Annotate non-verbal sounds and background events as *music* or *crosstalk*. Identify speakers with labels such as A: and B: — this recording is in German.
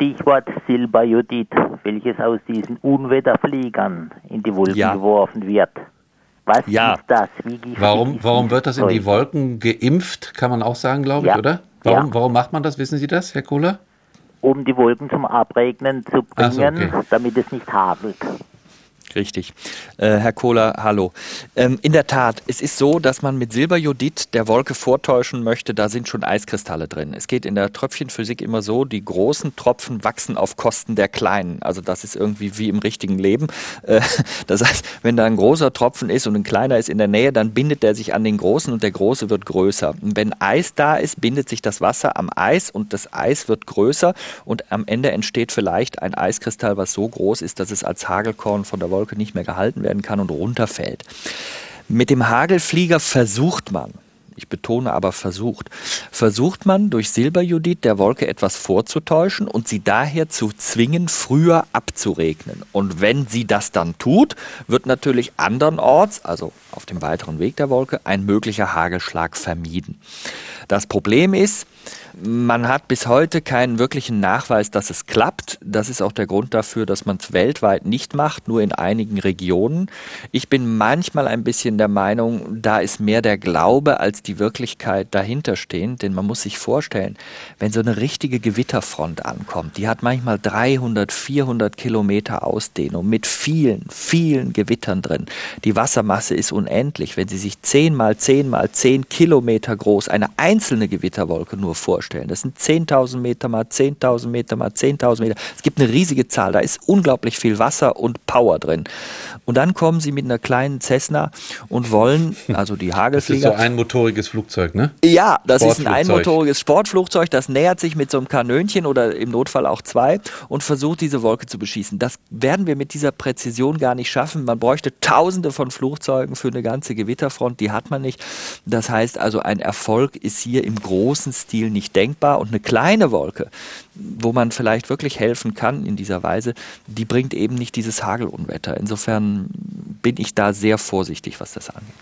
A: Stichwort Silberjodid, welches aus diesen Unwetterfliegern in die Wolken ja. geworfen wird.
B: Was ja. ist das? warum, warum wird das in die Wolken geimpft, kann man auch sagen, glaube ich, oder? Warum, ja. warum macht man das? Wissen Sie das, Herr Kohler?
A: Um die Wolken zum Abregnen zu bringen, so, okay. damit es nicht hagelt.
C: Richtig. Äh, Herr Kohler, hallo. Ähm, in der Tat, es ist so, dass man mit Silberjodid der Wolke vortäuschen möchte, da sind schon Eiskristalle drin. Es geht in der Tröpfchenphysik immer so, die großen Tropfen wachsen auf Kosten der kleinen. Also das ist irgendwie wie im richtigen Leben. Äh, *laughs* das heißt, wenn da ein großer Tropfen ist und ein kleiner ist in der Nähe, dann bindet der sich an den großen und der große wird größer. Und wenn Eis da ist, bindet sich das Wasser am Eis und das Eis wird größer und am Ende entsteht vielleicht ein Eiskristall, was so groß ist, dass es als Hagelkorn von der Wolke Wolke nicht mehr gehalten werden kann und runterfällt. Mit dem Hagelflieger versucht man, ich betone aber versucht, versucht man durch Silberjudit der Wolke etwas vorzutäuschen und sie daher zu zwingen, früher abzuregnen. Und wenn sie das dann tut, wird natürlich andernorts, also auf dem weiteren Weg der Wolke, ein möglicher Hagelschlag vermieden. Das Problem ist, man hat bis heute keinen wirklichen Nachweis, dass es klappt. Das ist auch der Grund dafür, dass man es weltweit nicht macht, nur in einigen Regionen. Ich bin manchmal ein bisschen der Meinung, da ist mehr der Glaube als die Wirklichkeit dahinter stehen. Denn man muss sich vorstellen, wenn so eine richtige Gewitterfront ankommt, die hat manchmal 300, 400 Kilometer Ausdehnung mit vielen, vielen Gewittern drin. Die Wassermasse ist unendlich. Wenn Sie sich 10 mal 10 mal 10 Kilometer groß eine einzelne Gewitterwolke nur vorstellen, vorstellen. Das sind 10.000 Meter mal 10.000 Meter mal 10.000 Meter. Es gibt eine riesige Zahl. Da ist unglaublich viel Wasser und Power drin. Und dann kommen sie mit einer kleinen Cessna und wollen, *laughs* also die Hagelflieger.
B: Das ist so ein motoriges Flugzeug, ne?
C: Ja, das ist ein einmotoriges Sportflugzeug. Das nähert sich mit so einem Kanönchen oder im Notfall auch zwei und versucht, diese Wolke zu beschießen. Das werden wir mit dieser Präzision gar nicht schaffen. Man bräuchte tausende von Flugzeugen für eine ganze Gewitterfront. Die hat man nicht. Das heißt also, ein Erfolg ist hier im großen Stil nicht denkbar. Und eine kleine Wolke, wo man vielleicht wirklich helfen kann in dieser Weise, die bringt eben nicht dieses Hagelunwetter. Insofern bin ich da sehr vorsichtig, was das angeht.